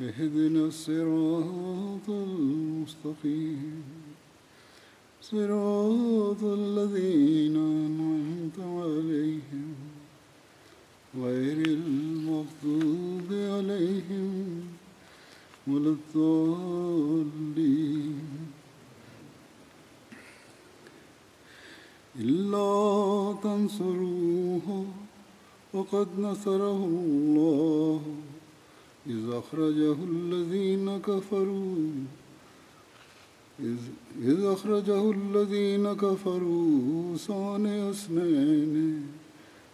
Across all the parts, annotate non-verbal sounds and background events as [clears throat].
اهدنا الصراط المستقيم. صراط الذين أنعمت عليهم. غير المغضوب عليهم ولا الضالين. إلا تنصروه وقد نصره الله. إذ أخرجه الذين كفروا. إذ, أخرجه الذين كفروا ثاني اثنين.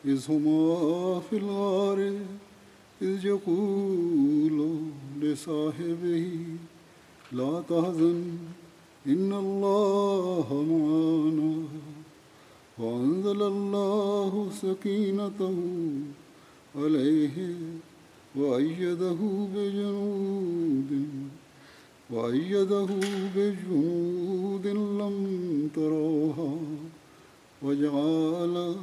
إذ هما في الغار إذ يقول لصاحبه لا تحزن إن الله معنا. وأنزل الله سكينته عليه. وأيده بجنود وأيده بجنود لم تروها وجعل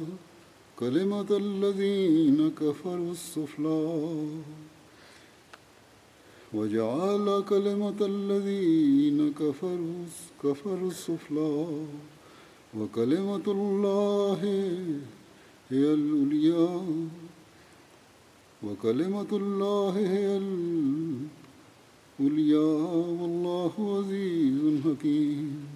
كلمة الذين كفروا السفلى وجعل كلمة الذين كفروا كفروا السفلى وكلمة الله هي العليا. وكلمة الله هي العليا والله عزيز حكيم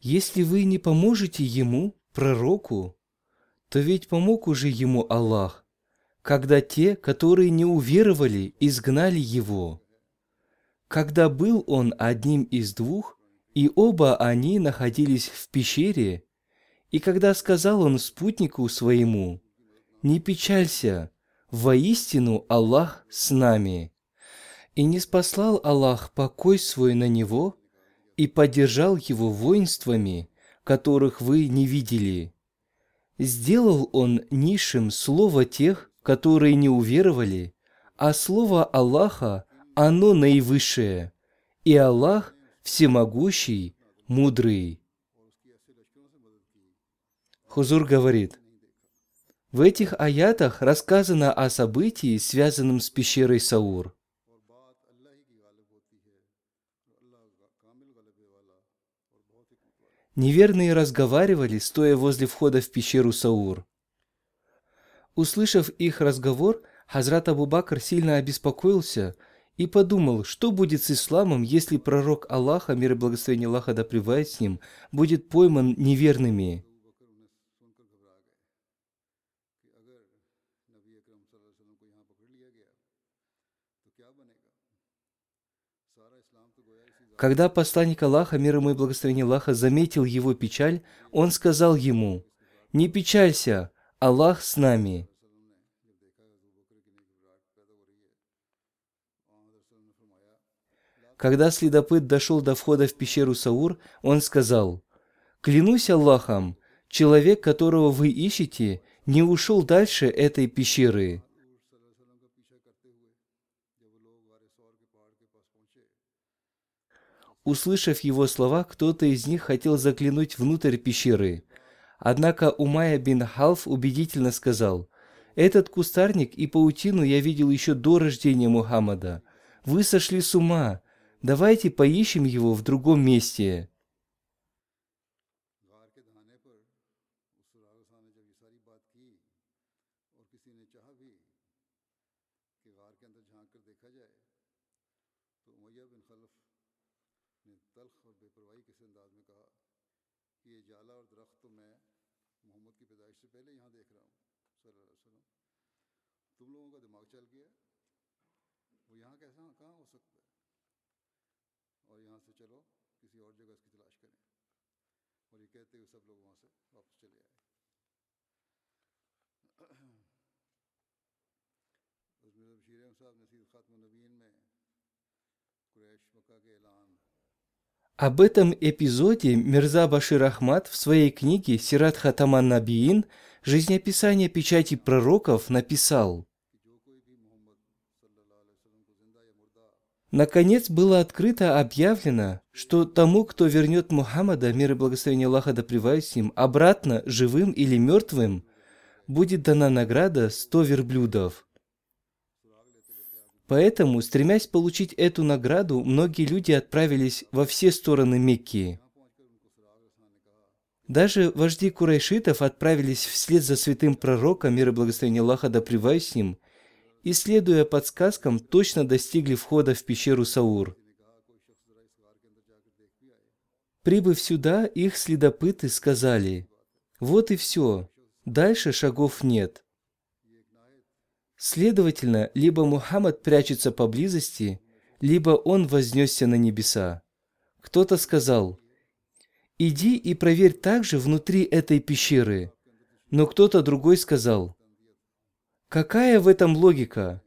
Если вы не поможете ему, пророку, то ведь помог уже ему Аллах, когда те, которые не уверовали, изгнали его. Когда был он одним из двух, и оба они находились в пещере, и когда сказал он спутнику своему, «Не печалься, воистину Аллах с нами», и не спаслал Аллах покой свой на него и поддержал его воинствами, которых вы не видели. Сделал он низшим слово тех, которые не уверовали, а слово Аллаха, оно наивысшее, и Аллах всемогущий, мудрый. Хузур говорит, в этих аятах рассказано о событии, связанном с пещерой Саур. Неверные разговаривали, стоя возле входа в пещеру Саур. Услышав их разговор, Хазрат Абу Бакр сильно обеспокоился и подумал, что будет с исламом, если пророк Аллаха, мир и благословение Аллаха да пребывает с ним, будет пойман неверными. Когда посланник Аллаха, мир ему и благословение Аллаха, заметил его печаль, он сказал ему, «Не печалься, Аллах с нами». Когда следопыт дошел до входа в пещеру Саур, он сказал, «Клянусь Аллахом, человек, которого вы ищете, не ушел дальше этой пещеры». Услышав его слова, кто-то из них хотел заглянуть внутрь пещеры. Однако Умайя бин Халф убедительно сказал, «Этот кустарник и паутину я видел еще до рождения Мухаммада. Вы сошли с ума. Давайте поищем его в другом месте». सुराग रसा ने जब ये सारी बात की और किसी ने चाहा भी कि गार के अंदर झांक कर देखा जाए तो उमैया बिन खलफ ने तल्ख और बेपरवाही किस अंदाज में कहा कि ये जाला और दरख्त तो मैं मोहम्मद की पैदाइश से पहले यहाँ देख रहा हूँ सल्लल्लाहु अलैहि वसल्लम तुम लोगों का दिमाग चल गया वो यहाँ कैसा कहाँ हो सकता है [clears throat] Об этом эпизоде Мирза Башир Ахмад в своей книге «Сират Хатаман Набиин. Жизнеописание печати пророков» написал Наконец было открыто объявлено, что тому, кто вернет Мухаммада, мир и благословение Аллаха да ним, обратно, живым или мертвым, будет дана награда 100 верблюдов. Поэтому, стремясь получить эту награду, многие люди отправились во все стороны Мекки. Даже вожди курайшитов отправились вслед за святым пророком, мир и благословение Аллаха да ним, и, следуя подсказкам, точно достигли входа в пещеру Саур. Прибыв сюда, их следопыты сказали, «Вот и все, дальше шагов нет». Следовательно, либо Мухаммад прячется поблизости, либо он вознесся на небеса. Кто-то сказал, «Иди и проверь также внутри этой пещеры». Но кто-то другой сказал, «Какая в этом логика?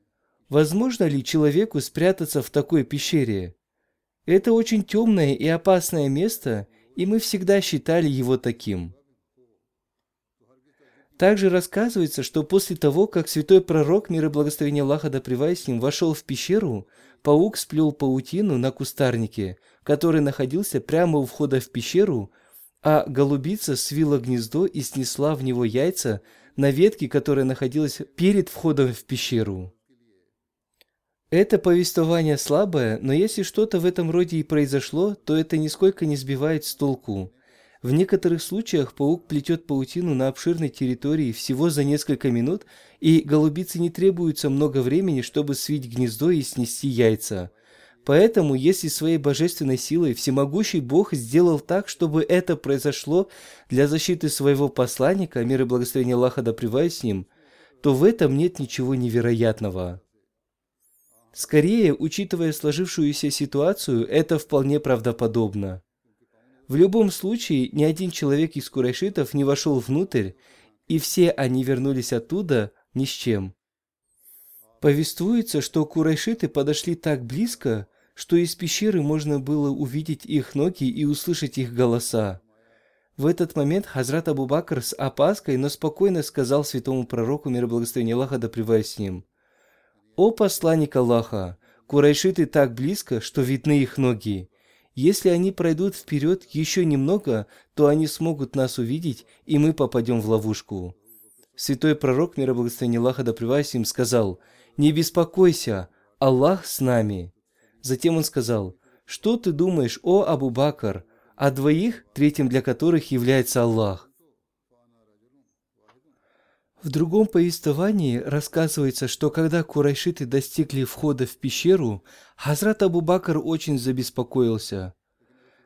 Возможно ли человеку спрятаться в такой пещере? Это очень темное и опасное место, и мы всегда считали его таким». Также рассказывается, что после того, как святой пророк, мир и благословение Аллаха да с ним, вошел в пещеру, паук сплел паутину на кустарнике, который находился прямо у входа в пещеру, а голубица свила гнездо и снесла в него яйца на ветке, которая находилась перед входом в пещеру. Это повествование слабое, но если что-то в этом роде и произошло, то это нисколько не сбивает с толку. В некоторых случаях паук плетет паутину на обширной территории всего за несколько минут, и голубице не требуется много времени, чтобы свить гнездо и снести яйца. Поэтому, если своей божественной силой всемогущий Бог сделал так, чтобы это произошло для защиты своего посланника, мир и благословение Аллаха да с ним, то в этом нет ничего невероятного. Скорее, учитывая сложившуюся ситуацию, это вполне правдоподобно. В любом случае, ни один человек из курайшитов не вошел внутрь, и все они вернулись оттуда ни с чем. Повествуется, что курайшиты подошли так близко, что из пещеры можно было увидеть их ноги и услышать их голоса. В этот момент Хазрат Абу Бакр с опаской, но спокойно сказал святому пророку, мир и благословение Аллаха да с ним, «О посланник Аллаха, курайшиты так близко, что видны их ноги. Если они пройдут вперед еще немного, то они смогут нас увидеть, и мы попадем в ловушку». Святой пророк, мир и благословение Аллаха да с ним, сказал, «Не беспокойся, Аллах с нами». Затем он сказал, «Что ты думаешь, о Абу Бакр, о двоих, третьим для которых является Аллах?» В другом повествовании рассказывается, что когда курайшиты достигли входа в пещеру, Хазрат Абу Бакр очень забеспокоился.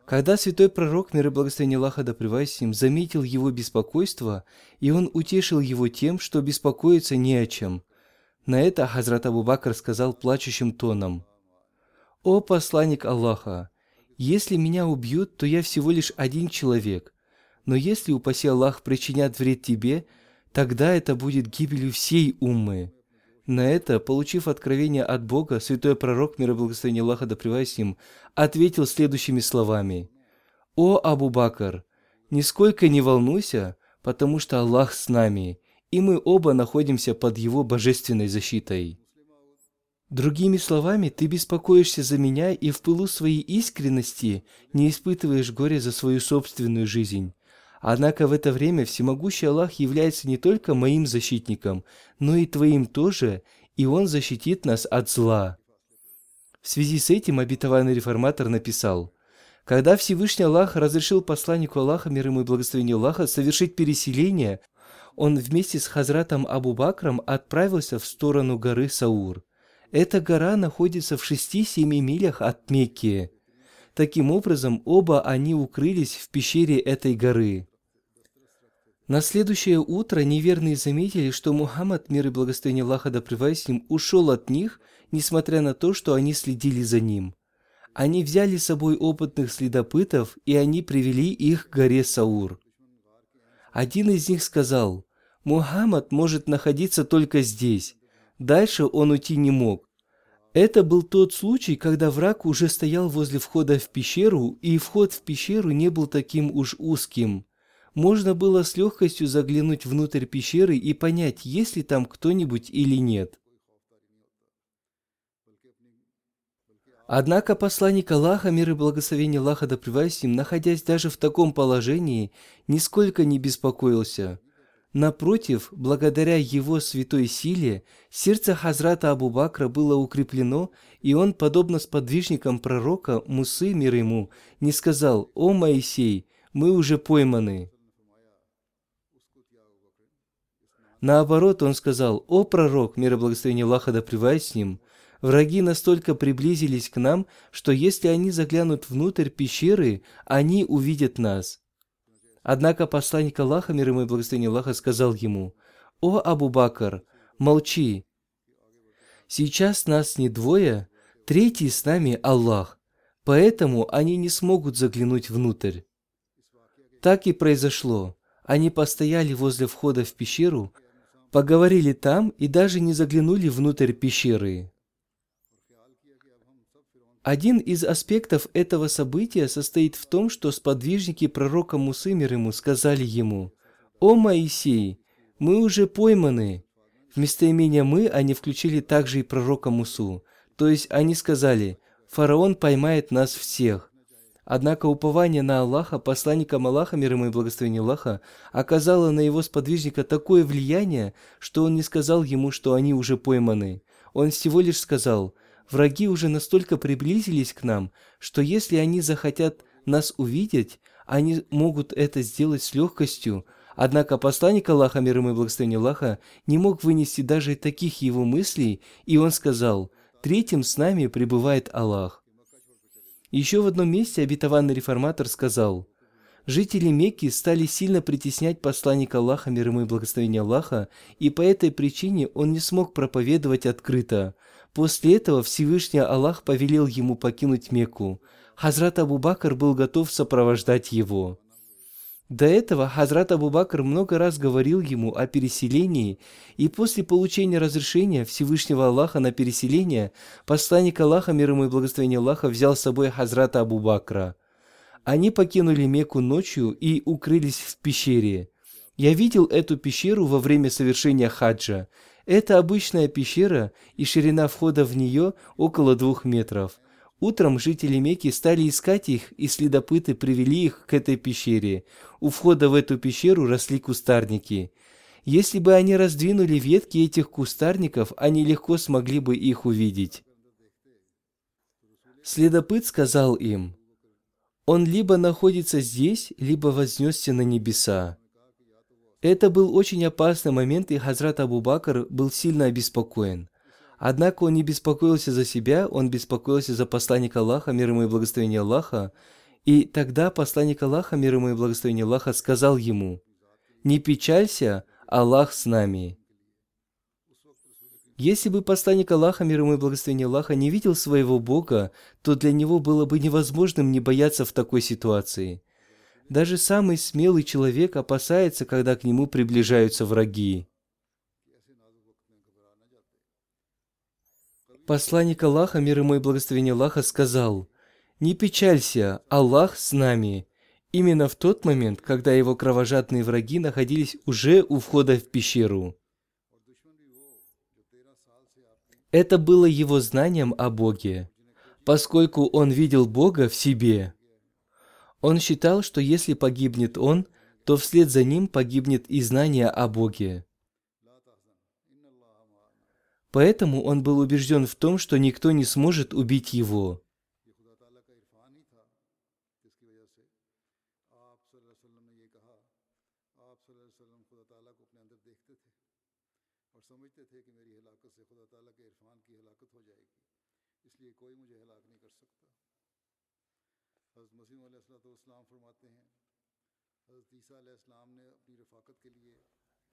Когда святой пророк, мир и благословение Аллаха да ним, заметил его беспокойство, и он утешил его тем, что беспокоиться не о чем. На это Хазрат Абу Бакр сказал плачущим тоном, «О посланник Аллаха, если меня убьют, то я всего лишь один человек, но если, упаси Аллах, причинят вред тебе, тогда это будет гибелью всей уммы». На это, получив откровение от Бога, святой пророк, мир и благословение Аллаха да ним, ответил следующими словами. «О Абу Бакр, нисколько не волнуйся, потому что Аллах с нами, и мы оба находимся под Его божественной защитой». Другими словами, ты беспокоишься за меня и в пылу своей искренности не испытываешь горя за свою собственную жизнь. Однако в это время всемогущий Аллах является не только моим защитником, но и твоим тоже, и Он защитит нас от зла. В связи с этим обетованный реформатор написал, Когда Всевышний Аллах разрешил посланнику Аллаха, мир ему и благословение Аллаха, совершить переселение, он вместе с Хазратом Абу Бакром отправился в сторону горы Саур. Эта гора находится в 6-7 милях от Мекки. Таким образом, оба они укрылись в пещере этой горы. На следующее утро неверные заметили, что Мухаммад, мир и благословение Аллаха да с ним, ушел от них, несмотря на то, что они следили за ним. Они взяли с собой опытных следопытов, и они привели их к горе Саур. Один из них сказал, «Мухаммад может находиться только здесь. Дальше он уйти не мог. Это был тот случай, когда враг уже стоял возле входа в пещеру, и вход в пещеру не был таким уж узким. Можно было с легкостью заглянуть внутрь пещеры и понять, есть ли там кто-нибудь или нет. Однако посланник Аллаха, мир и благословение Аллаха да с ним, находясь даже в таком положении, нисколько не беспокоился. Напротив, благодаря его святой силе, сердце Хазрата Абу Бакра было укреплено, и он, подобно сподвижникам пророка Мусы, мир ему, не сказал «О Моисей, мы уже пойманы». Наоборот, он сказал «О пророк, мир и благословение Аллаха да с ним, Враги настолько приблизились к нам, что если они заглянут внутрь пещеры, они увидят нас. Однако посланник Аллаха, мир ему и благословение Аллаха, сказал ему, «О, Абу Бакр, молчи! Сейчас нас не двое, третий с нами Аллах, поэтому они не смогут заглянуть внутрь». Так и произошло. Они постояли возле входа в пещеру, поговорили там и даже не заглянули внутрь пещеры. Один из аспектов этого события состоит в том, что сподвижники пророка Мусы мир ему сказали ему, «О Моисей, мы уже пойманы». В местоимение «мы» они включили также и пророка Мусу, то есть они сказали, «Фараон поймает нас всех». Однако упование на Аллаха, посланника Аллаха, мир ему и благословение Аллаха, оказало на его сподвижника такое влияние, что он не сказал ему, что они уже пойманы. Он всего лишь сказал – Враги уже настолько приблизились к нам, что если они захотят нас увидеть, они могут это сделать с легкостью. Однако посланник Аллаха, мир ему и благословение Аллаха, не мог вынести даже таких его мыслей, и он сказал, «Третьим с нами пребывает Аллах». Еще в одном месте обетованный реформатор сказал, Жители Мекки стали сильно притеснять посланника Аллаха, мир ему и благословение Аллаха, и по этой причине он не смог проповедовать открыто – После этого Всевышний Аллах повелел ему покинуть Мекку. Хазрат Абу Бакр был готов сопровождать его. До этого Хазрат Абу Бакр много раз говорил ему о переселении, и после получения разрешения Всевышнего Аллаха на переселение, посланник Аллаха, мир ему и благословение Аллаха, взял с собой Хазрата Абу Бакра. Они покинули Мекку ночью и укрылись в пещере. Я видел эту пещеру во время совершения хаджа. Это обычная пещера, и ширина входа в нее около двух метров. Утром жители Мекки стали искать их, и следопыты привели их к этой пещере. У входа в эту пещеру росли кустарники. Если бы они раздвинули ветки этих кустарников, они легко смогли бы их увидеть. Следопыт сказал им, «Он либо находится здесь, либо вознесся на небеса». Это был очень опасный момент, и Хазрат Абу Бакр был сильно обеспокоен. Однако он не беспокоился за себя, он беспокоился за посланника Аллаха, мир ему и благословение Аллаха. И тогда посланник Аллаха, мир ему и благословение Аллаха, сказал ему, «Не печалься, Аллах с нами». Если бы посланник Аллаха, мир ему и благословение Аллаха, не видел своего Бога, то для него было бы невозможным не бояться в такой ситуации – даже самый смелый человек опасается, когда к нему приближаются враги. Посланник Аллаха, мир ему и благословение Аллаха, сказал, «Не печалься, Аллах с нами». Именно в тот момент, когда его кровожадные враги находились уже у входа в пещеру. Это было его знанием о Боге, поскольку он видел Бога в себе – он считал, что если погибнет он, то вслед за ним погибнет и знание о Боге. Поэтому он был убежден в том, что никто не сможет убить его.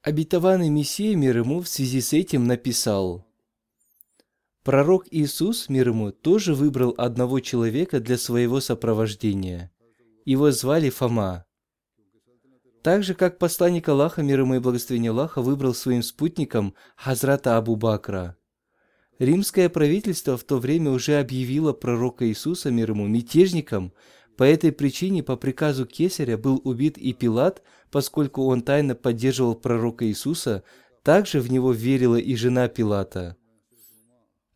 Обетованный Мессия мир ему в связи с этим написал, Пророк Иисус, мир ему, тоже выбрал одного человека для своего сопровождения. Его звали Фома. Так же, как посланник Аллаха, мир ему и благословение Аллаха, выбрал своим спутником Хазрата Абу Бакра. Римское правительство в то время уже объявило пророка Иисуса, мир ему, мятежником. По этой причине по приказу Кесаря был убит и Пилат, поскольку он тайно поддерживал пророка Иисуса, также в него верила и жена Пилата.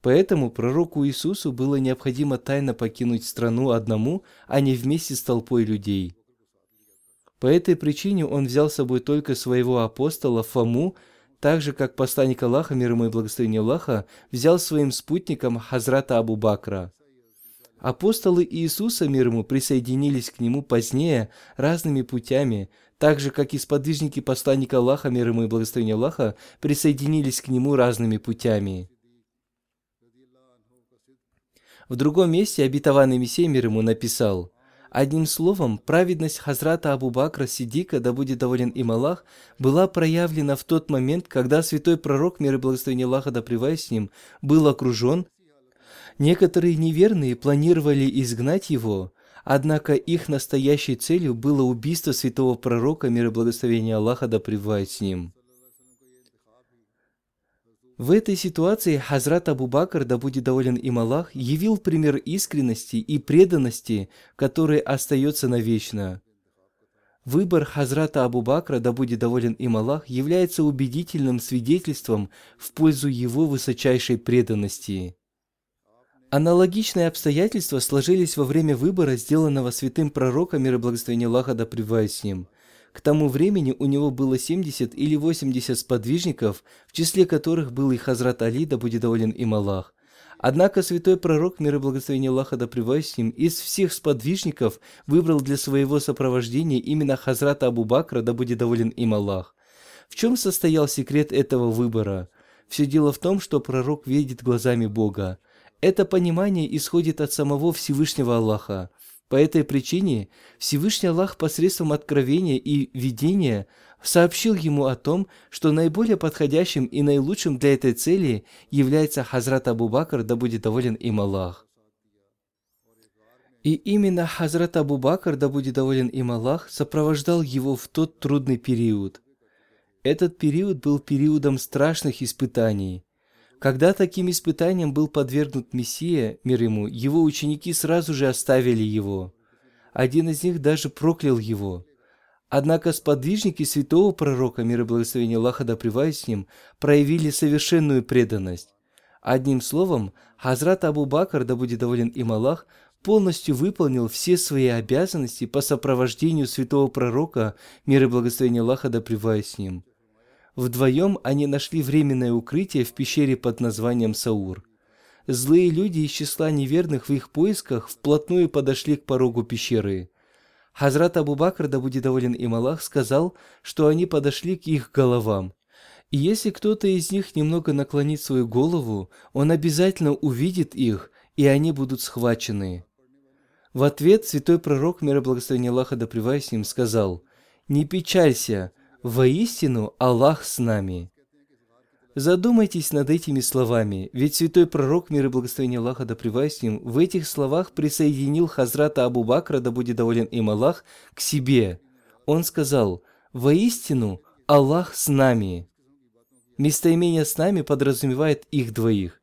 Поэтому пророку Иисусу было необходимо тайно покинуть страну одному, а не вместе с толпой людей. По этой причине он взял с собой только своего апостола Фому, так же, как посланник Аллаха, мир ему и благословение Аллаха, взял своим спутником Хазрата Абу Бакра. Апостолы Иисуса, мир ему, присоединились к нему позднее разными путями, так же, как и сподвижники посланника Аллаха, мир ему и благословение Аллаха, присоединились к нему разными путями. В другом месте обетованный Мессия мир ему написал, Одним словом, праведность Хазрата Абу Бакра Сидика, да будет доволен им Аллах, была проявлена в тот момент, когда святой пророк, мир и благословение Аллаха, да с ним, был окружен. Некоторые неверные планировали изгнать его, однако их настоящей целью было убийство святого пророка, мир и благословение Аллаха, да с ним. В этой ситуации Хазрат Абу Бакр, да будет доволен им Аллах, явил пример искренности и преданности, который остается навечно. Выбор Хазрата Абу Бакра, да будет доволен им Аллах, является убедительным свидетельством в пользу его высочайшей преданности. Аналогичные обстоятельства сложились во время выбора, сделанного святым пророком, мир и благословение Аллаха, да с ним – к тому времени у него было 70 или 80 сподвижников, в числе которых был и Хазрат Али, да будет доволен им Аллах. Однако святой пророк, мир и благословение Аллаха да с ним, из всех сподвижников выбрал для своего сопровождения именно Хазрата Абу Бакра, да будет доволен им Аллах. В чем состоял секрет этого выбора? Все дело в том, что пророк видит глазами Бога. Это понимание исходит от самого Всевышнего Аллаха. По этой причине Всевышний Аллах посредством откровения и видения сообщил ему о том, что наиболее подходящим и наилучшим для этой цели является Хазрат Абу Бакр, да будет доволен им Аллах. И именно Хазрат Абу Бакр, да будет доволен им Аллах, сопровождал его в тот трудный период. Этот период был периодом страшных испытаний – когда таким испытанием был подвергнут Мессия, мир ему, его ученики сразу же оставили его. Один из них даже проклял его. Однако сподвижники святого пророка, мир и благословение Аллаха да с ним, проявили совершенную преданность. Одним словом, Хазрат Абу Бакр, да будет доволен им Аллах, полностью выполнил все свои обязанности по сопровождению святого пророка, мир и благословение Аллаха да с ним – Вдвоем они нашли временное укрытие в пещере под названием Саур. Злые люди из числа неверных в их поисках вплотную подошли к порогу пещеры. Хазрат Абу Бакр, да будет доволен им Аллах, сказал, что они подошли к их головам. И если кто-то из них немного наклонит свою голову, он обязательно увидит их, и они будут схвачены. В ответ святой пророк, мир и благословение Аллаха да с ним, сказал, «Не печалься, Воистину Аллах с нами. Задумайтесь над этими словами, ведь святой пророк, мир и благословение Аллаха да с ним, в этих словах присоединил Хазрата Абу Бакра, да будет доволен им Аллах, к себе. Он сказал, «Воистину Аллах с нами». Местоимение «с нами» подразумевает их двоих.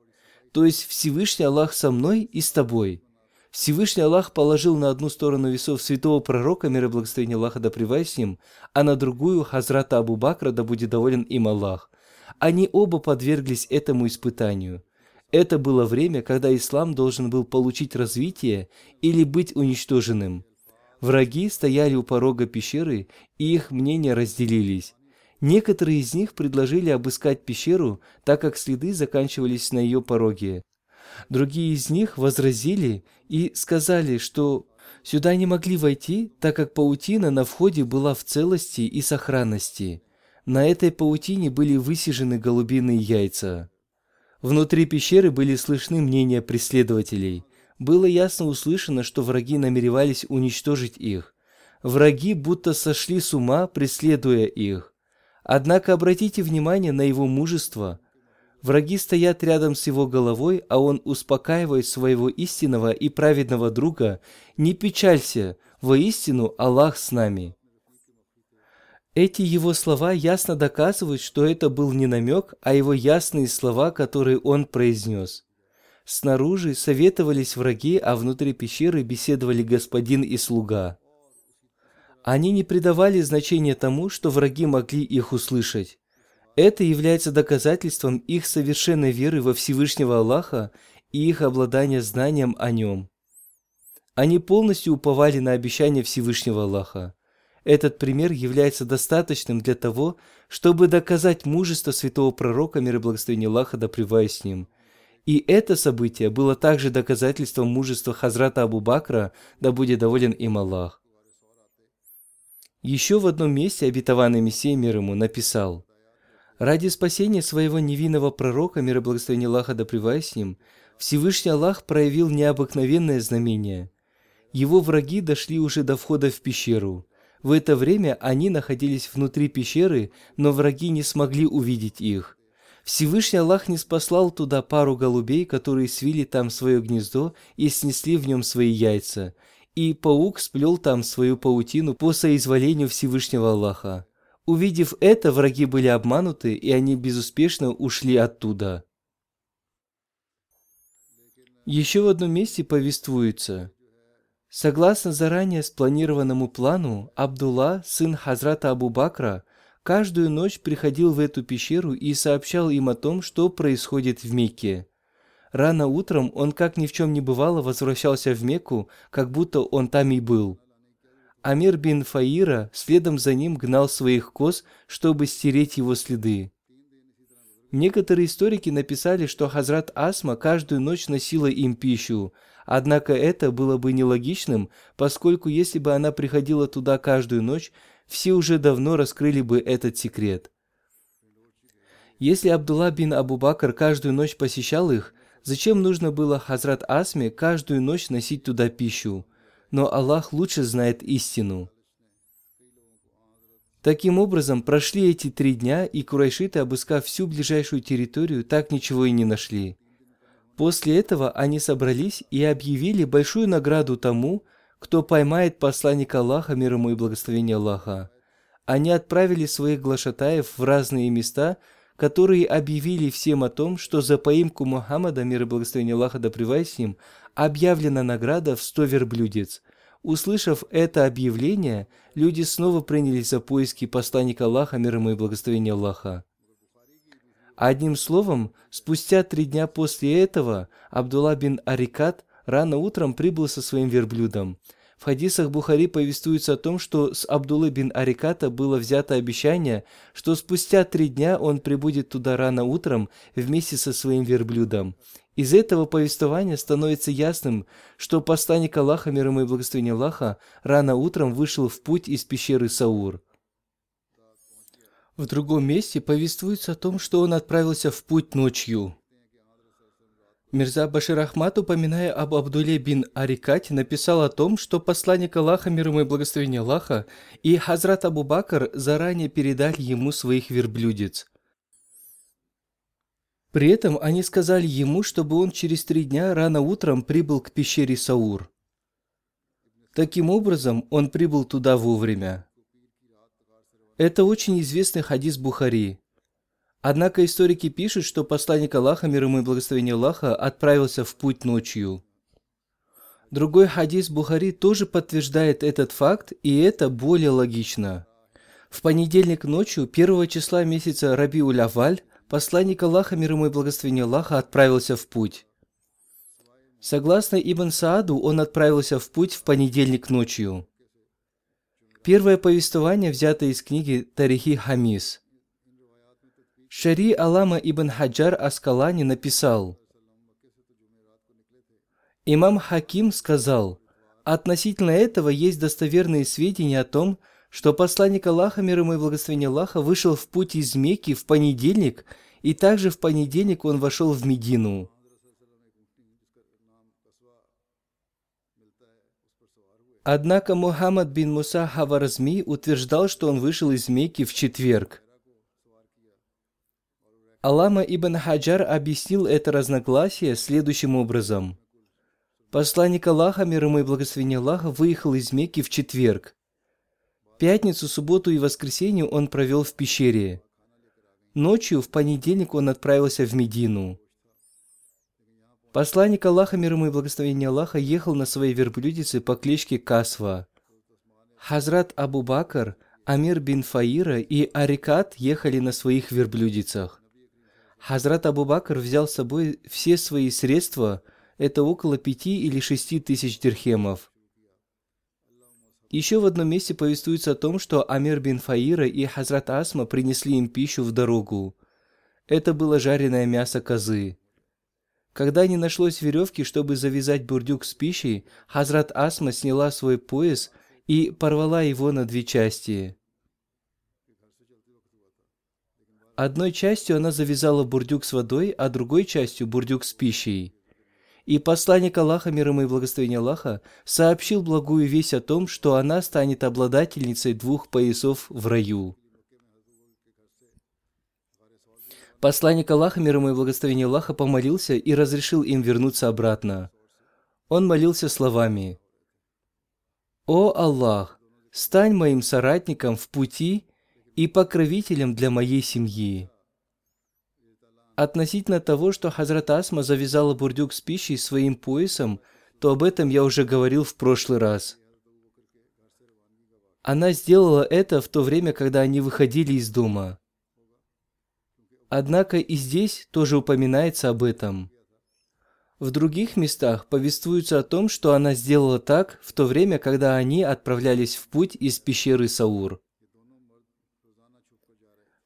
То есть Всевышний Аллах со мной и с тобой – Всевышний Аллах положил на одну сторону весов святого пророка, мир и благословение Аллаха да с ним, а на другую Хазрата Абу Бакра, да будет доволен им Аллах. Они оба подверглись этому испытанию. Это было время, когда ислам должен был получить развитие или быть уничтоженным. Враги стояли у порога пещеры, и их мнения разделились. Некоторые из них предложили обыскать пещеру, так как следы заканчивались на ее пороге. Другие из них возразили и сказали, что Сюда не могли войти, так как паутина на входе была в целости и сохранности. На этой паутине были высижены голубиные яйца. Внутри пещеры были слышны мнения преследователей. Было ясно услышано, что враги намеревались уничтожить их. Враги будто сошли с ума, преследуя их. Однако обратите внимание на его мужество. Враги стоят рядом с его головой, а он успокаивает своего истинного и праведного друга. «Не печалься, воистину Аллах с нами». Эти его слова ясно доказывают, что это был не намек, а его ясные слова, которые он произнес. Снаружи советовались враги, а внутри пещеры беседовали господин и слуга. Они не придавали значения тому, что враги могли их услышать. Это является доказательством их совершенной веры во Всевышнего Аллаха и их обладания знанием о Нем. Они полностью уповали на обещание Всевышнего Аллаха. Этот пример является достаточным для того, чтобы доказать мужество святого пророка, мир и благословение Аллаха, да с ним. И это событие было также доказательством мужества Хазрата Абу Бакра, да будет доволен им Аллах. Еще в одном месте обетованный Мессия мир ему написал, «Ради спасения своего невинного пророка, мир и благословение Аллаха да с ним, Всевышний Аллах проявил необыкновенное знамение. Его враги дошли уже до входа в пещеру. В это время они находились внутри пещеры, но враги не смогли увидеть их. Всевышний Аллах не спаслал туда пару голубей, которые свили там свое гнездо и снесли в нем свои яйца, и паук сплел там свою паутину по соизволению Всевышнего Аллаха. Увидев это, враги были обмануты, и они безуспешно ушли оттуда. Еще в одном месте повествуется, Согласно заранее спланированному плану, Абдулла, сын Хазрата Абу Бакра, каждую ночь приходил в эту пещеру и сообщал им о том, что происходит в Мекке. Рано утром он, как ни в чем не бывало, возвращался в Мекку, как будто он там и был. Амир бин Фаира следом за ним гнал своих коз, чтобы стереть его следы. Некоторые историки написали, что Хазрат Асма каждую ночь носила им пищу, Однако это было бы нелогичным, поскольку если бы она приходила туда каждую ночь, все уже давно раскрыли бы этот секрет. Если Абдулла бин Абу Бакр каждую ночь посещал их, зачем нужно было Хазрат Асме каждую ночь носить туда пищу? Но Аллах лучше знает истину. Таким образом, прошли эти три дня, и курайшиты, обыскав всю ближайшую территорию, так ничего и не нашли. После этого они собрались и объявили большую награду тому, кто поймает посланника Аллаха, мир ему и благословение Аллаха. Они отправили своих глашатаев в разные места, которые объявили всем о том, что за поимку Мухаммада, мир и благословение Аллаха да с ним, объявлена награда в сто верблюдец. Услышав это объявление, люди снова принялись за поиски посланника Аллаха, мир ему и благословение Аллаха. Одним словом, спустя три дня после этого Абдулла бин Арикат рано утром прибыл со своим верблюдом. В хадисах Бухари повествуется о том, что с Абдуллы бин Ариката было взято обещание, что спустя три дня он прибудет туда рано утром вместе со своим верблюдом. Из этого повествования становится ясным, что посланник Аллаха, мир ему и благословение Аллаха, рано утром вышел в путь из пещеры Саур. В другом месте повествуется о том, что он отправился в путь ночью. Мирза Башир Ахмад, упоминая об Абдуле бин Арикате, написал о том, что посланник Аллаха, мир ему и благословение Аллаха, и Хазрат Абу Бакр заранее передали ему своих верблюдец. При этом они сказали ему, чтобы он через три дня рано утром прибыл к пещере Саур. Таким образом, он прибыл туда вовремя. Это очень известный хадис Бухари. Однако историки пишут, что посланник Аллаха, мир ему и благословение Аллаха, отправился в путь ночью. Другой хадис Бухари тоже подтверждает этот факт, и это более логично. В понедельник ночью, первого числа месяца Раби Аваль, посланник Аллаха, мир ему и благословение Аллаха, отправился в путь. Согласно Ибн Сааду, он отправился в путь в понедельник ночью. Первое повествование взято из книги Тарихи Хамис. Шари Алама ибн Хаджар Аскалани написал, Имам Хаким сказал, Относительно этого есть достоверные сведения о том, что посланник Аллаха, мир ему и благословение Аллаха, вышел в путь из Мекки в понедельник, и также в понедельник он вошел в Медину. Однако Мухаммад бин Муса Хаваразми утверждал, что он вышел из Мекки в четверг. Алама ибн Хаджар объяснил это разногласие следующим образом. Посланник Аллаха, мир ему и благословение Аллаха, выехал из Мекки в четверг. Пятницу, субботу и воскресенье он провел в пещере. Ночью, в понедельник, он отправился в Медину. Посланник Аллаха, мир ему и благословение Аллаха, ехал на своей верблюдице по кличке Касва. Хазрат Абу Бакр, Амир бин Фаира и Арикат ехали на своих верблюдицах. Хазрат Абу Бакр взял с собой все свои средства, это около пяти или шести тысяч дирхемов. Еще в одном месте повествуется о том, что Амир бин Фаира и Хазрат Асма принесли им пищу в дорогу. Это было жареное мясо козы. Когда не нашлось веревки, чтобы завязать бурдюк с пищей, Хазрат Асма сняла свой пояс и порвала его на две части. Одной частью она завязала бурдюк с водой, а другой частью бурдюк с пищей. И посланник Аллаха, мир ему и благословение Аллаха, сообщил благую весть о том, что она станет обладательницей двух поясов в раю. Посланник Аллаха, мир ему и благословение Аллаха, помолился и разрешил им вернуться обратно. Он молился словами «О Аллах, стань моим соратником в пути и покровителем для моей семьи». Относительно того, что Хазрат Асма завязала бурдюк с пищей своим поясом, то об этом я уже говорил в прошлый раз. Она сделала это в то время, когда они выходили из дома – Однако и здесь тоже упоминается об этом. В других местах повествуется о том, что она сделала так в то время, когда они отправлялись в путь из пещеры Саур.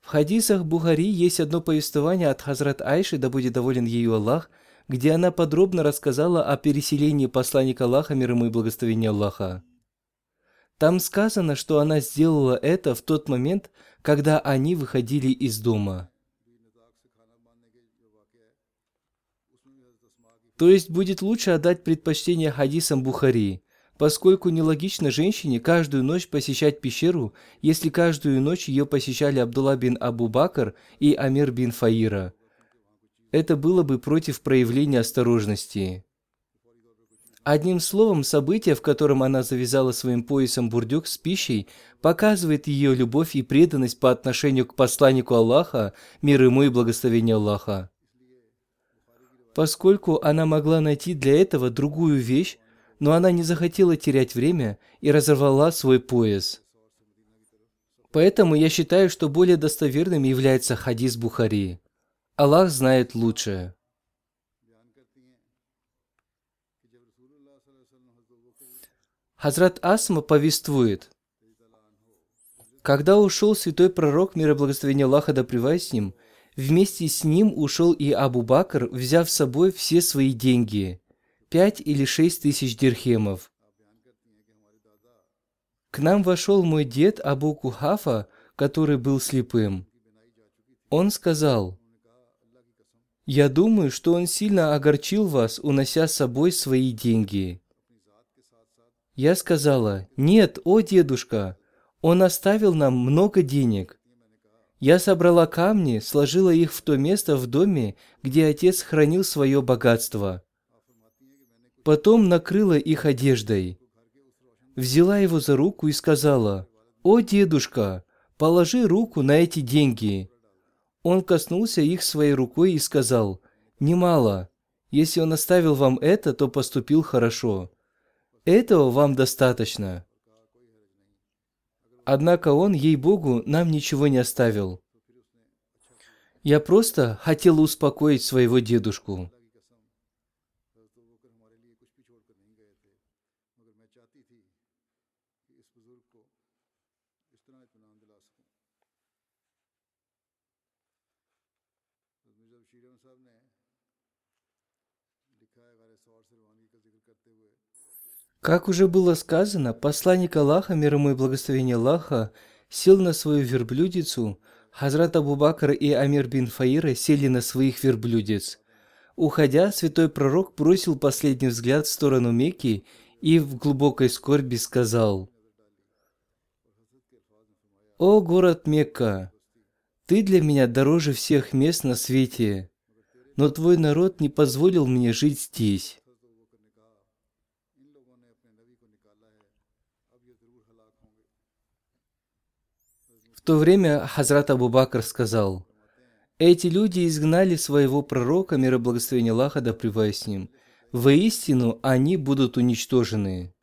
В хадисах Бухари есть одно повествование от Хазрат Айши, да будет доволен ею Аллах, где она подробно рассказала о переселении посланника Аллаха, мир ему и благословения Аллаха. Там сказано, что она сделала это в тот момент, когда они выходили из дома – То есть будет лучше отдать предпочтение хадисам Бухари, поскольку нелогично женщине каждую ночь посещать пещеру, если каждую ночь ее посещали Абдулла бин Абу Бакр и Амир бин Фаира. Это было бы против проявления осторожности. Одним словом, событие, в котором она завязала своим поясом бурдюк с пищей, показывает ее любовь и преданность по отношению к посланнику Аллаха, мир ему и благословение Аллаха поскольку она могла найти для этого другую вещь, но она не захотела терять время и разорвала свой пояс. Поэтому я считаю, что более достоверным является хадис Бухари. Аллах знает лучшее. Хазрат Асма повествует, когда ушел святой пророк, мир и благословение Аллаха да с ним, Вместе с ним ушел и Абу Бакр, взяв с собой все свои деньги – пять или шесть тысяч дирхемов. К нам вошел мой дед Абу Кухафа, который был слепым. Он сказал, «Я думаю, что он сильно огорчил вас, унося с собой свои деньги». Я сказала, «Нет, о дедушка, он оставил нам много денег». Я собрала камни, сложила их в то место в доме, где отец хранил свое богатство. Потом накрыла их одеждой. Взяла его за руку и сказала, «О, дедушка, положи руку на эти деньги». Он коснулся их своей рукой и сказал, «Немало. Если он оставил вам это, то поступил хорошо. Этого вам достаточно». Однако он, ей-богу, нам ничего не оставил. Я просто хотела успокоить своего дедушку. Как уже было сказано, посланник Аллаха, мир ему и благословение Аллаха, сел на свою верблюдицу, Хазрат Абу Бакр и Амир бин Фаира сели на своих верблюдец. Уходя, святой пророк бросил последний взгляд в сторону Мекки и в глубокой скорби сказал, «О город Мекка, ты для меня дороже всех мест на свете, но твой народ не позволил мне жить здесь. То время Хазрат Абу Бакр сказал, «Эти люди изгнали своего пророка, мира благословения Аллаха, да с ним. Воистину, они будут уничтожены».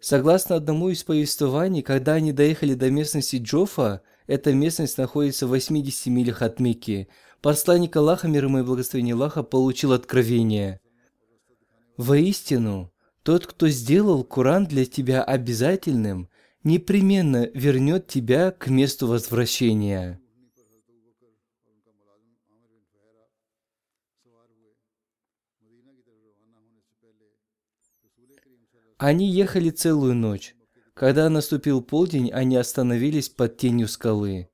Согласно одному из повествований, когда они доехали до местности Джофа, эта местность находится в 80 милях от Мекки, посланник Аллаха, мир ему и благословение Аллаха, получил откровение. Воистину, тот, кто сделал Коран для тебя обязательным, непременно вернет тебя к месту возвращения. Они ехали целую ночь. Когда наступил полдень, они остановились под тенью скалы.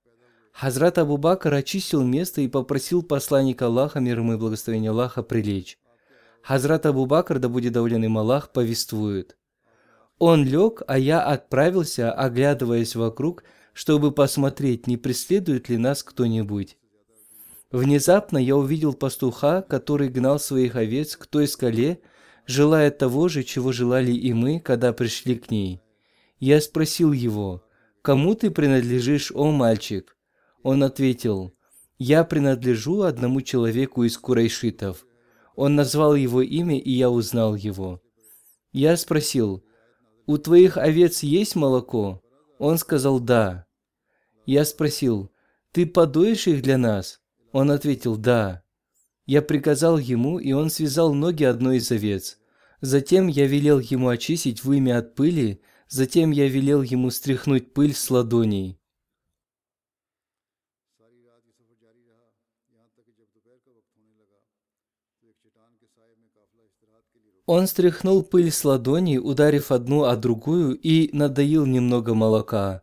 Хазрат Абу Бакр очистил место и попросил посланника Аллаха, мир ему и благословение Аллаха, прилечь. Хазрат Абу Бакр, да будет доволен им Аллах, повествует. Он лег, а я отправился, оглядываясь вокруг, чтобы посмотреть, не преследует ли нас кто-нибудь. Внезапно я увидел пастуха, который гнал своих овец к той скале, желая того же, чего желали и мы, когда пришли к ней. Я спросил его, «Кому ты принадлежишь, о мальчик?» Он ответил, «Я принадлежу одному человеку из курайшитов». Он назвал его имя, и я узнал его. Я спросил, «У твоих овец есть молоко?» Он сказал, «Да». Я спросил, «Ты подоишь их для нас?» Он ответил, «Да». Я приказал ему, и он связал ноги одной из овец. Затем я велел ему очистить вымя от пыли, затем я велел ему стряхнуть пыль с ладоней. Он стряхнул пыль с ладони, ударив одну о другую, и надоил немного молока.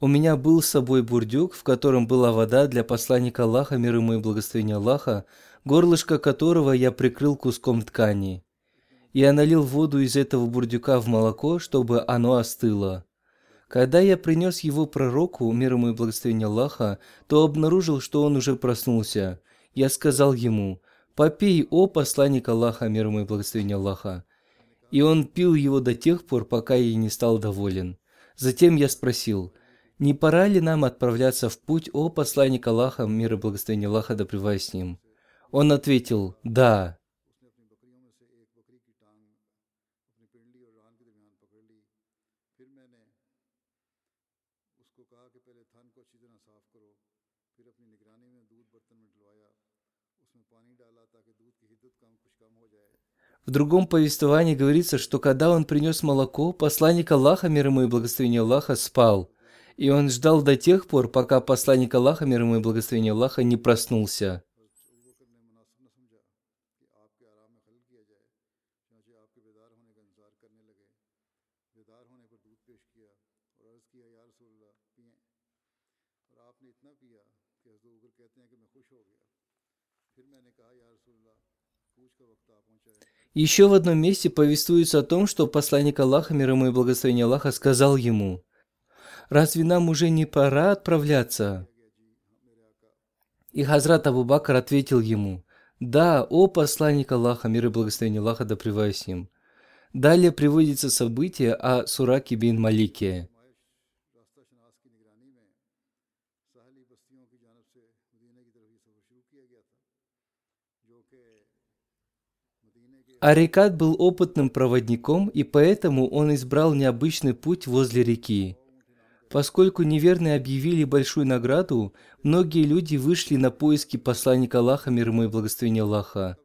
У меня был с собой бурдюк, в котором была вода для посланника Аллаха, мир ему и благословения Аллаха, горлышко которого я прикрыл куском ткани. Я налил воду из этого бурдюка в молоко, чтобы оно остыло. Когда я принес его пророку, мир ему и благословения Аллаха, то обнаружил, что он уже проснулся. Я сказал ему, «Попей, о посланник Аллаха, мир ему и благословение Аллаха». И он пил его до тех пор, пока я не стал доволен. Затем я спросил, «Не пора ли нам отправляться в путь, о посланник Аллаха, мир и благословение Аллаха, да с ним?» Он ответил, «Да». В другом повествовании говорится, что когда он принес молоко, посланник Аллаха, мир ему и благословение Аллаха, спал. И он ждал до тех пор, пока посланник Аллаха, мир ему и благословение Аллаха, не проснулся. Еще в одном месте повествуется о том, что посланник Аллаха, мир ему и благословение Аллаха, сказал ему, «Разве нам уже не пора отправляться?» И Хазрат Абу Бакр ответил ему, «Да, о посланник Аллаха, мир и благословение Аллаха, да с ним». Далее приводится событие о Сураке бин Малике. Арикат был опытным проводником, и поэтому он избрал необычный путь возле реки. Поскольку неверные объявили большую награду, многие люди вышли на поиски посланника Аллаха, мир ему и благословения Аллаха.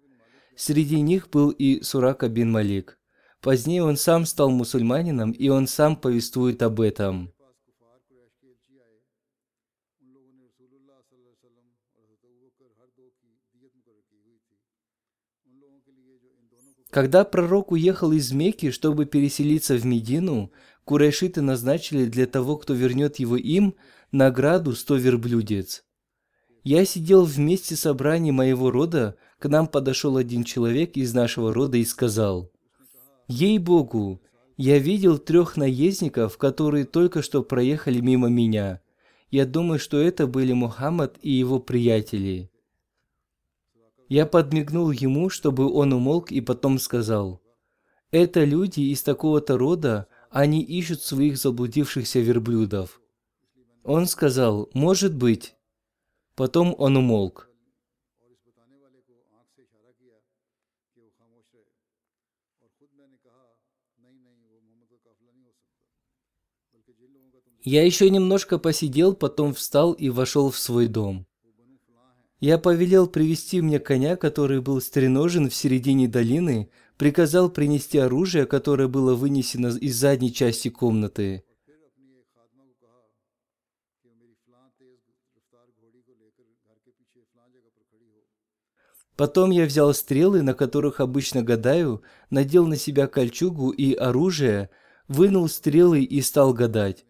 Среди них был и Сурака бин Малик. Позднее он сам стал мусульманином, и он сам повествует об этом. Когда пророк уехал из Мекки, чтобы переселиться в Медину, курайшиты назначили для того, кто вернет его им, награду сто верблюдец. Я сидел вместе собрания моего рода, к нам подошел один человек из нашего рода и сказал, «Ей-богу, я видел трех наездников, которые только что проехали мимо меня. Я думаю, что это были Мухаммад и его приятели». Я подмигнул ему, чтобы он умолк, и потом сказал, «Это люди из такого-то рода, они ищут своих заблудившихся верблюдов». Он сказал, «Может быть». Потом он умолк. Я еще немножко посидел, потом встал и вошел в свой дом. Я повелел привести мне коня, который был стреножен в середине долины, приказал принести оружие, которое было вынесено из задней части комнаты. Потом я взял стрелы, на которых обычно гадаю, надел на себя кольчугу и оружие, вынул стрелы и стал гадать.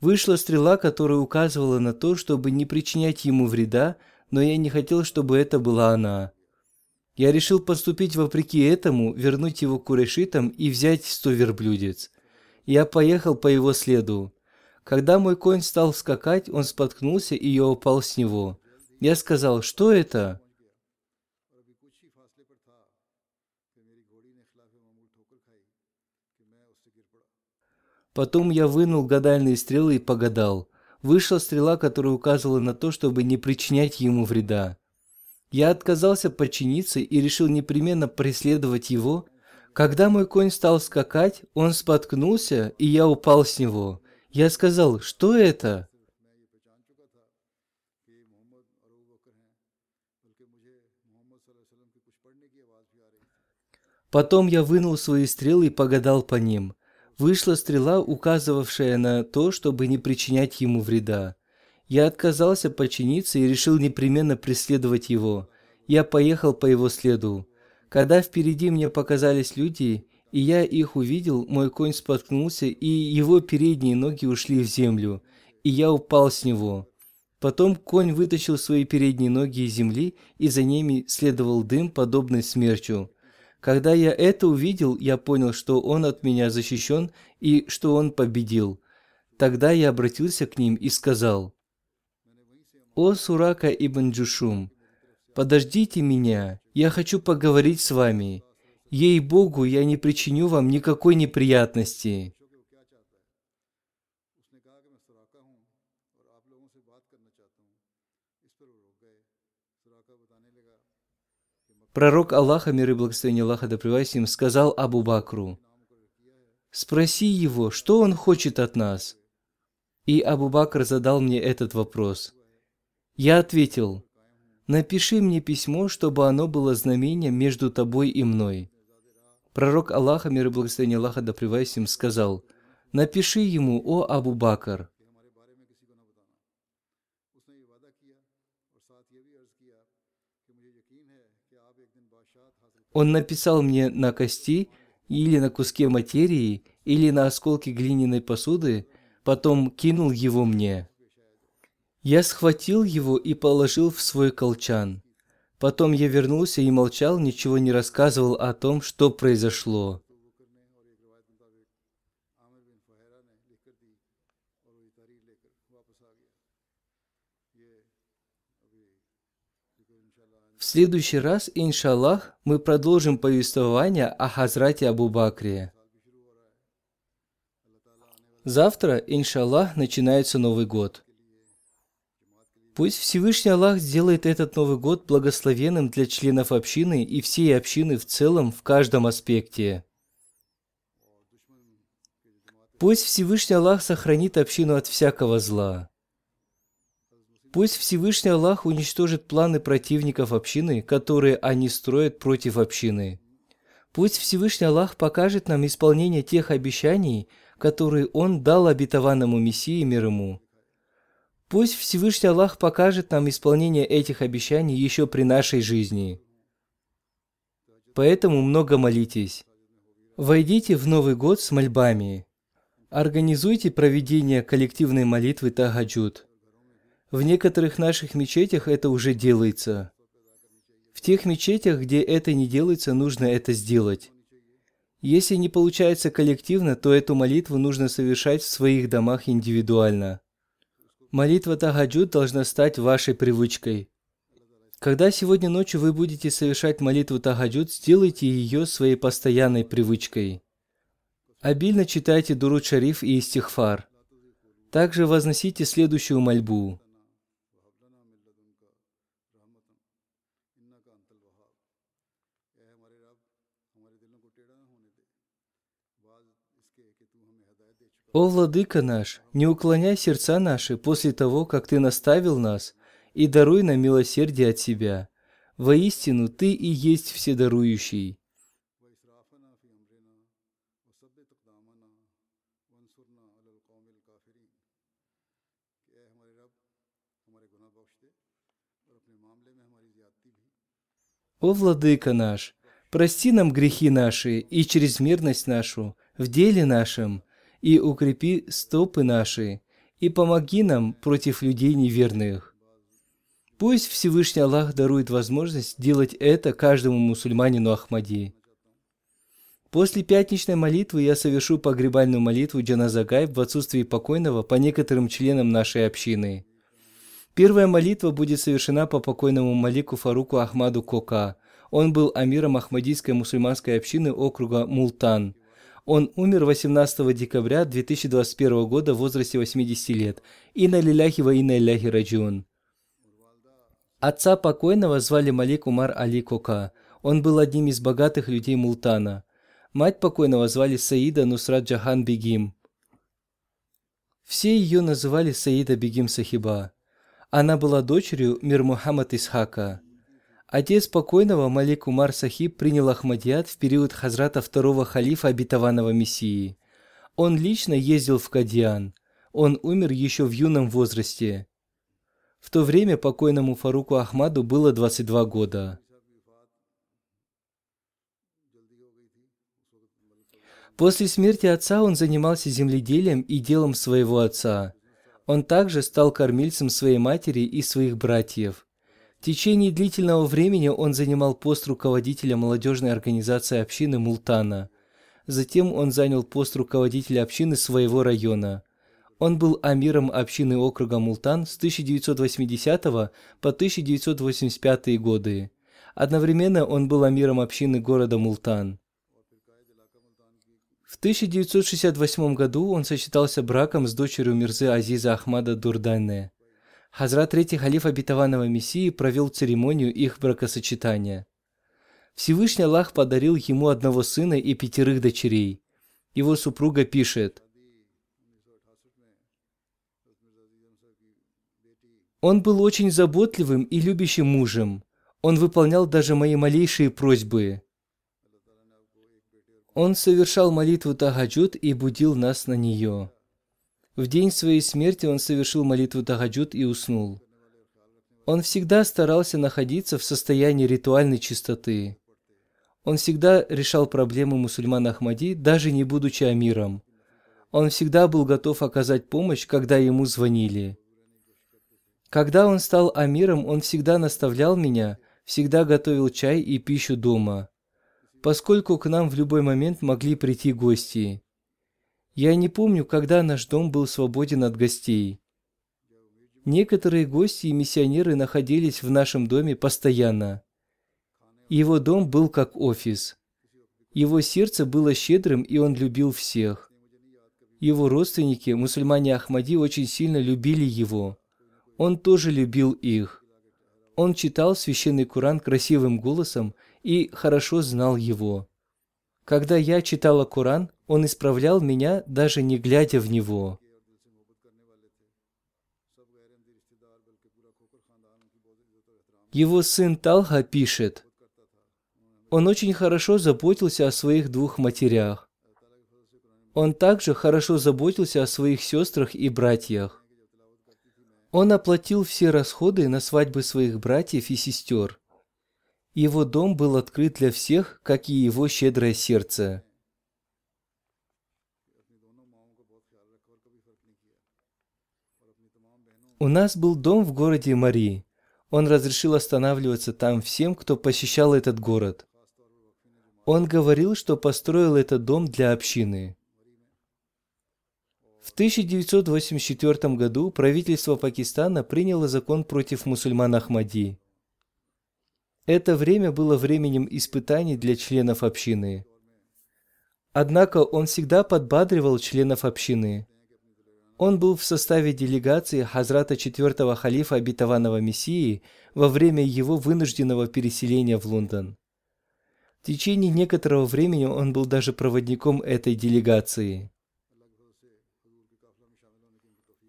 Вышла стрела, которая указывала на то, чтобы не причинять ему вреда, но я не хотел, чтобы это была она. Я решил поступить вопреки этому, вернуть его курешитам и взять сто верблюдец. Я поехал по его следу. Когда мой конь стал скакать, он споткнулся, и я упал с него. Я сказал, что это? Потом я вынул гадальные стрелы и погадал. Вышла стрела, которая указывала на то, чтобы не причинять ему вреда. Я отказался подчиниться и решил непременно преследовать его. Когда мой конь стал скакать, он споткнулся, и я упал с него. Я сказал, что это? Потом я вынул свои стрелы и погадал по ним вышла стрела, указывавшая на то, чтобы не причинять ему вреда. Я отказался подчиниться и решил непременно преследовать его. Я поехал по его следу. Когда впереди мне показались люди, и я их увидел, мой конь споткнулся, и его передние ноги ушли в землю, и я упал с него. Потом конь вытащил свои передние ноги из земли, и за ними следовал дым, подобный смерчу. Когда я это увидел, я понял, что он от меня защищен и что он победил. Тогда я обратился к ним и сказал, «О Сурака ибн Джушум, подождите меня, я хочу поговорить с вами. Ей-богу, я не причиню вам никакой неприятности». Пророк Аллаха, мир и благословение Аллаха, да им, сказал Абу Бакру, «Спроси его, что он хочет от нас?» И Абу Бакр задал мне этот вопрос. Я ответил, «Напиши мне письмо, чтобы оно было знамением между тобой и мной». Пророк Аллаха, мир и благословение Аллаха, да им, сказал, «Напиши ему, о Абу Бакр, Он написал мне на кости или на куске материи, или на осколке глиняной посуды, потом кинул его мне. Я схватил его и положил в свой колчан. Потом я вернулся и молчал, ничего не рассказывал о том, что произошло. Следующий раз, иншаллах, мы продолжим повествование о Хазрате Абу Бакре. Завтра, иншаллах, начинается Новый год. Пусть Всевышний Аллах сделает этот Новый год благословенным для членов общины и всей общины в целом в каждом аспекте. Пусть Всевышний Аллах сохранит общину от всякого зла. Пусть Всевышний Аллах уничтожит планы противников общины, которые они строят против общины. Пусть Всевышний Аллах покажет нам исполнение тех обещаний, которые Он дал обетованному Мессии мир ему. Пусть Всевышний Аллах покажет нам исполнение этих обещаний еще при нашей жизни. поэтому много молитесь. Войдите в Новый год с мольбами. Организуйте проведение коллективной молитвы Тагаджуд. В некоторых наших мечетях это уже делается. В тех мечетях, где это не делается, нужно это сделать. Если не получается коллективно, то эту молитву нужно совершать в своих домах индивидуально. Молитва Тагаджуд должна стать вашей привычкой. Когда сегодня ночью вы будете совершать молитву Тагаджуд, сделайте ее своей постоянной привычкой. Обильно читайте Дуруд Шариф и Истихфар. Также возносите следующую мольбу. «О, Владыка наш, не уклоняй сердца наши после того, как Ты наставил нас, и даруй нам милосердие от себя. Воистину, Ты и есть Вседарующий». «О, Владыка наш, прости нам грехи наши и чрезмерность нашу в деле нашем, и укрепи стопы наши, и помоги нам против людей неверных. Пусть Всевышний Аллах дарует возможность делать это каждому мусульманину Ахмади. После пятничной молитвы я совершу погребальную молитву Джаназагай в отсутствии покойного по некоторым членам нашей общины. Первая молитва будет совершена по покойному Малику Фаруку Ахмаду Кока. Он был амиром Ахмадийской мусульманской общины округа Мултан – он умер 18 декабря 2021 года в возрасте 80 лет. Инна лиляхи ва инна илляхи раджиун. Отца покойного звали Малик Умар Али Кока. Он был одним из богатых людей Мултана. Мать покойного звали Саида Нусрат Джахан Бегим. Все ее называли Саида Бегим Сахиба. Она была дочерью Мир Мухаммад Исхака. Отец покойного Малик Умар Сахиб принял Ахмадият в период хазрата второго халифа обетованного Мессии. Он лично ездил в Кадиан. Он умер еще в юном возрасте. В то время покойному Фаруку Ахмаду было 22 года. После смерти отца он занимался земледелием и делом своего отца. Он также стал кормильцем своей матери и своих братьев – в течение длительного времени он занимал пост руководителя молодежной организации общины Мултана. Затем он занял пост руководителя общины своего района. Он был амиром общины округа Мултан с 1980 по 1985 годы. Одновременно он был амиром общины города Мултан. В 1968 году он сочетался браком с дочерью Мирзы Азиза Ахмада Дурдане. Хазрат Третий Халиф Обетованного Мессии провел церемонию их бракосочетания. Всевышний Аллах подарил ему одного сына и пятерых дочерей. Его супруга пишет, Он был очень заботливым и любящим мужем. Он выполнял даже мои малейшие просьбы. Он совершал молитву Тагаджуд и будил нас на нее. В день своей смерти он совершил молитву Тагаджуд и уснул. Он всегда старался находиться в состоянии ритуальной чистоты. Он всегда решал проблемы мусульман Ахмади, даже не будучи амиром. Он всегда был готов оказать помощь, когда ему звонили. Когда он стал амиром, он всегда наставлял меня, всегда готовил чай и пищу дома, поскольку к нам в любой момент могли прийти гости. Я не помню, когда наш дом был свободен от гостей. Некоторые гости и миссионеры находились в нашем доме постоянно. Его дом был как офис. Его сердце было щедрым, и он любил всех. Его родственники, мусульмане Ахмади, очень сильно любили его. Он тоже любил их. Он читал священный Куран красивым голосом и хорошо знал его. Когда я читала Куран, он исправлял меня, даже не глядя в него. Его сын Талха пишет, он очень хорошо заботился о своих двух матерях. Он также хорошо заботился о своих сестрах и братьях. Он оплатил все расходы на свадьбы своих братьев и сестер. Его дом был открыт для всех, как и его щедрое сердце. У нас был дом в городе Мари. Он разрешил останавливаться там всем, кто посещал этот город. Он говорил, что построил этот дом для общины. В 1984 году правительство Пакистана приняло закон против мусульман Ахмади. Это время было временем испытаний для членов общины. Однако он всегда подбадривал членов общины. Он был в составе делегации Хазрата четвертого халифа обетованного Мессии во время его вынужденного переселения в Лондон. В течение некоторого времени он был даже проводником этой делегации.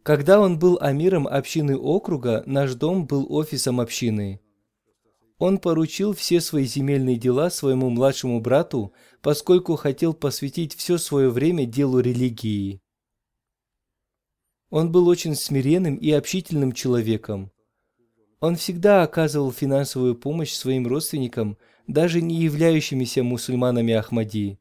Когда он был амиром общины округа, наш дом был офисом общины. Он поручил все свои земельные дела своему младшему брату, поскольку хотел посвятить все свое время делу религии. Он был очень смиренным и общительным человеком. Он всегда оказывал финансовую помощь своим родственникам, даже не являющимися мусульманами Ахмади.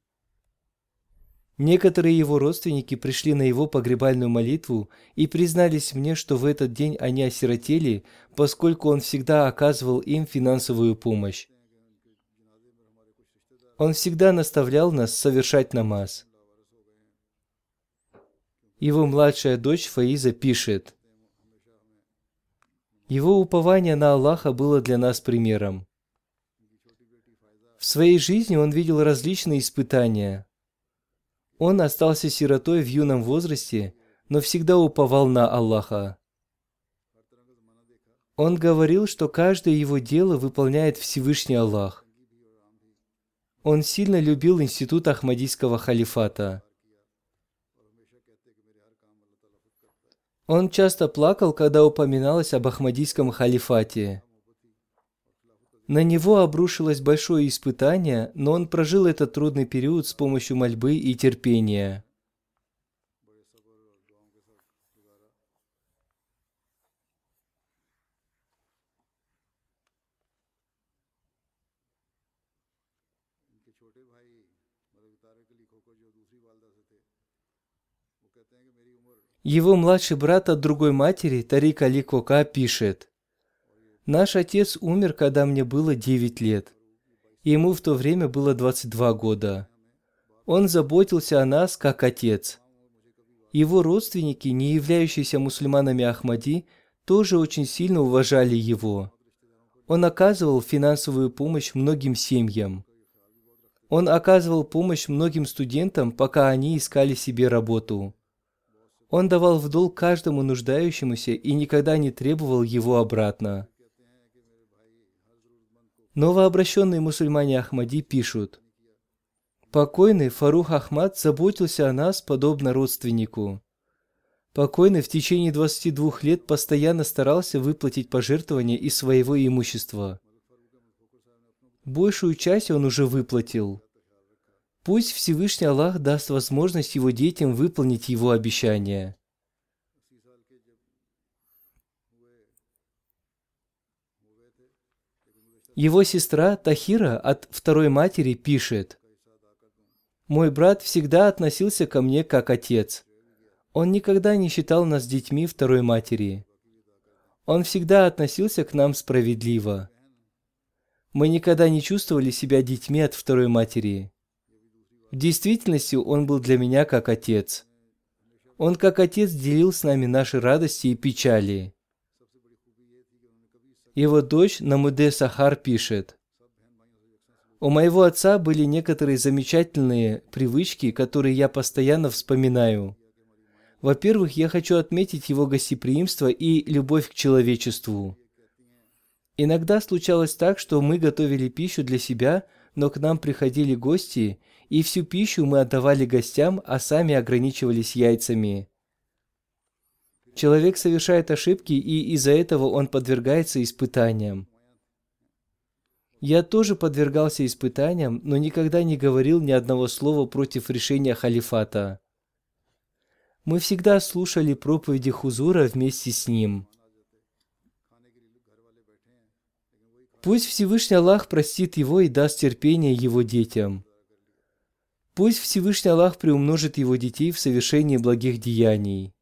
Некоторые его родственники пришли на его погребальную молитву и признались мне, что в этот день они осиротели, поскольку он всегда оказывал им финансовую помощь. Он всегда наставлял нас совершать намаз. Его младшая дочь Фаиза пишет, «Его упование на Аллаха было для нас примером. В своей жизни он видел различные испытания – он остался сиротой в юном возрасте, но всегда уповал на Аллаха. Он говорил, что каждое его дело выполняет Всевышний Аллах. Он сильно любил институт Ахмадийского халифата. Он часто плакал, когда упоминалось об Ахмадийском халифате. На него обрушилось большое испытание, но он прожил этот трудный период с помощью мольбы и терпения. Его младший брат от другой матери, Тарик Али Кока, пишет, Наш отец умер, когда мне было 9 лет. Ему в то время было 22 года. Он заботился о нас как отец. Его родственники, не являющиеся мусульманами Ахмади, тоже очень сильно уважали его. Он оказывал финансовую помощь многим семьям. Он оказывал помощь многим студентам, пока они искали себе работу. Он давал в долг каждому нуждающемуся и никогда не требовал его обратно. Новообращенные мусульмане Ахмади пишут, «Покойный Фарух Ахмад заботился о нас подобно родственнику. Покойный в течение 22 лет постоянно старался выплатить пожертвования из своего имущества. Большую часть он уже выплатил. Пусть Всевышний Аллах даст возможность его детям выполнить его обещание. Его сестра Тахира от второй матери пишет, «Мой брат всегда относился ко мне как отец. Он никогда не считал нас детьми второй матери. Он всегда относился к нам справедливо. Мы никогда не чувствовали себя детьми от второй матери. В действительности он был для меня как отец. Он как отец делил с нами наши радости и печали. Его дочь Намуде Сахар пишет, «У моего отца были некоторые замечательные привычки, которые я постоянно вспоминаю. Во-первых, я хочу отметить его гостеприимство и любовь к человечеству. Иногда случалось так, что мы готовили пищу для себя, но к нам приходили гости, и всю пищу мы отдавали гостям, а сами ограничивались яйцами. Человек совершает ошибки, и из-за этого он подвергается испытаниям. Я тоже подвергался испытаниям, но никогда не говорил ни одного слова против решения халифата. Мы всегда слушали проповеди Хузура вместе с ним. Пусть Всевышний Аллах простит его и даст терпение его детям. Пусть Всевышний Аллах приумножит его детей в совершении благих деяний.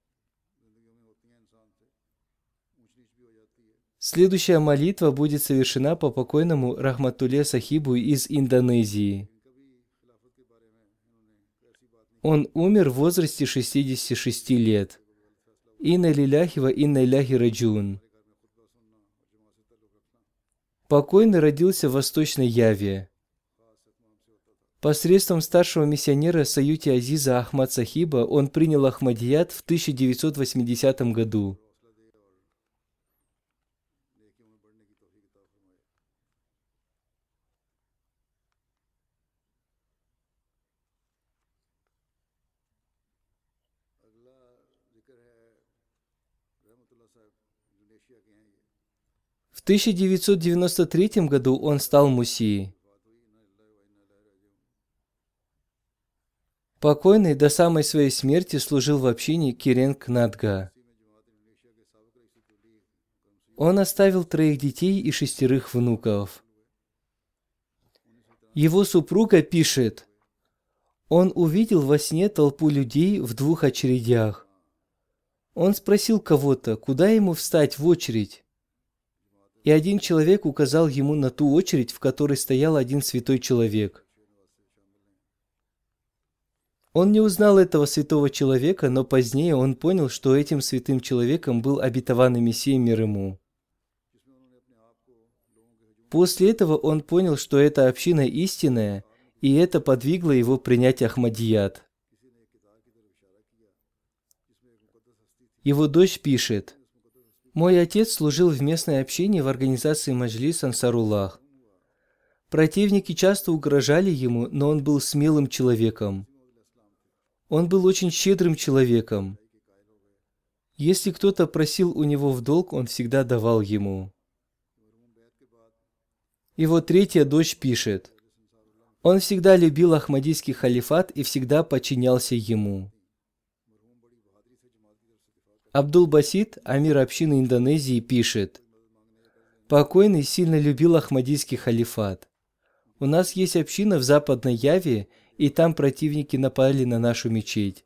Следующая молитва будет совершена по покойному Рахматуле Сахибу из Индонезии. Он умер в возрасте 66 лет. Инна лиляхи ва инна иляхи раджун. Покойный родился в Восточной Яве. Посредством старшего миссионера Саюти Азиза Ахмад Сахиба он принял Ахмадият в 1980 году. В 1993 году он стал мусией. Покойный до самой своей смерти служил в общине Киренг Надга. Он оставил троих детей и шестерых внуков. Его супруга пишет, он увидел во сне толпу людей в двух очередях. Он спросил кого-то, куда ему встать в очередь. И один человек указал ему на ту очередь, в которой стоял один святой человек. Он не узнал этого святого человека, но позднее он понял, что этим святым человеком был обетованный Мессия мир ему. После этого он понял, что эта община истинная, и это подвигло его принять Ахмадият. Его дочь пишет, «Мой отец служил в местной общине в организации Маджлис Ансаруллах. Противники часто угрожали ему, но он был смелым человеком. Он был очень щедрым человеком. Если кто-то просил у него в долг, он всегда давал ему. Его третья дочь пишет, он всегда любил Ахмадийский халифат и всегда подчинялся ему. Абдул Басид, амир общины Индонезии, пишет, «Покойный сильно любил Ахмадийский халифат. У нас есть община в Западной Яве, и там противники напали на нашу мечеть.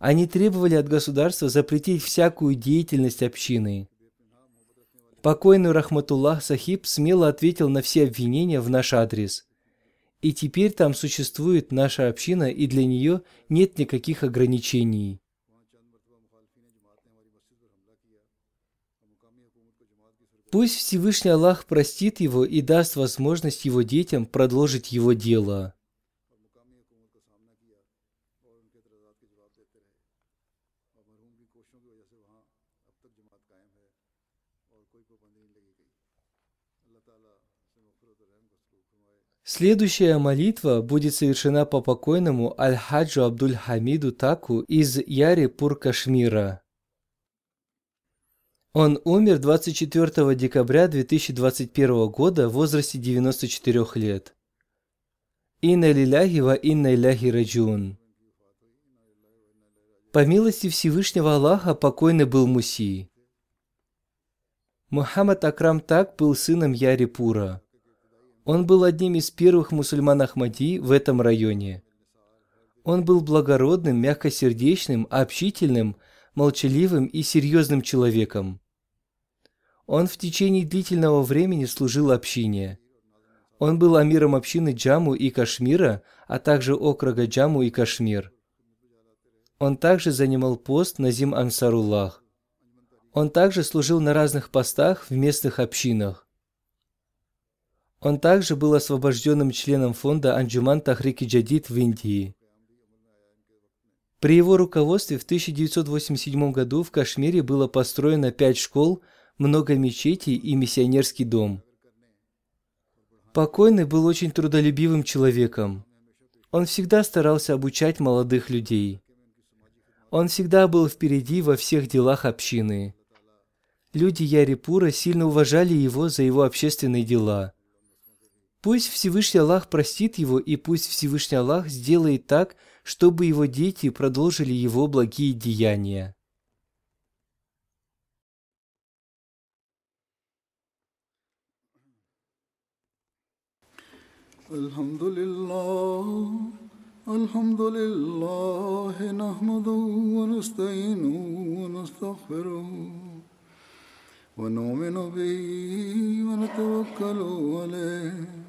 Они требовали от государства запретить всякую деятельность общины. Покойный Рахматуллах Сахиб смело ответил на все обвинения в наш адрес. И теперь там существует наша община, и для нее нет никаких ограничений. Пусть Всевышний Аллах простит его и даст возможность его детям продолжить его дело. Следующая молитва будет совершена по покойному Аль-Хаджу Абдуль Хамиду Таку из Яри-Пур Кашмира. Он умер 24 декабря 2021 года в возрасте 94 лет. Инна лиляхи инна иляхи раджун. По милости Всевышнего Аллаха покойный был Муси. Мухаммад Акрам Так был сыном Ярипура. Он был одним из первых мусульман Ахмади в этом районе. Он был благородным, мягкосердечным, общительным, молчаливым и серьезным человеком. Он в течение длительного времени служил общине. Он был амиром общины Джаму и Кашмира, а также округа Джаму и Кашмир. Он также занимал пост Назим Ансаруллах. Он также служил на разных постах в местных общинах. Он также был освобожденным членом фонда Анджуман Тахрики Джадид в Индии. При его руководстве в 1987 году в Кашмире было построено пять школ, много мечетей и миссионерский дом. Покойный был очень трудолюбивым человеком. Он всегда старался обучать молодых людей. Он всегда был впереди во всех делах общины. Люди Ярипура сильно уважали его за его общественные дела – Пусть Всевышний Аллах простит его, и пусть Всевышний Аллах сделает так, чтобы его дети продолжили его благие деяния. الحمد لله الحمد لله نحمده ونستعينه ونستغفره ونؤمن به ونتوكل عليه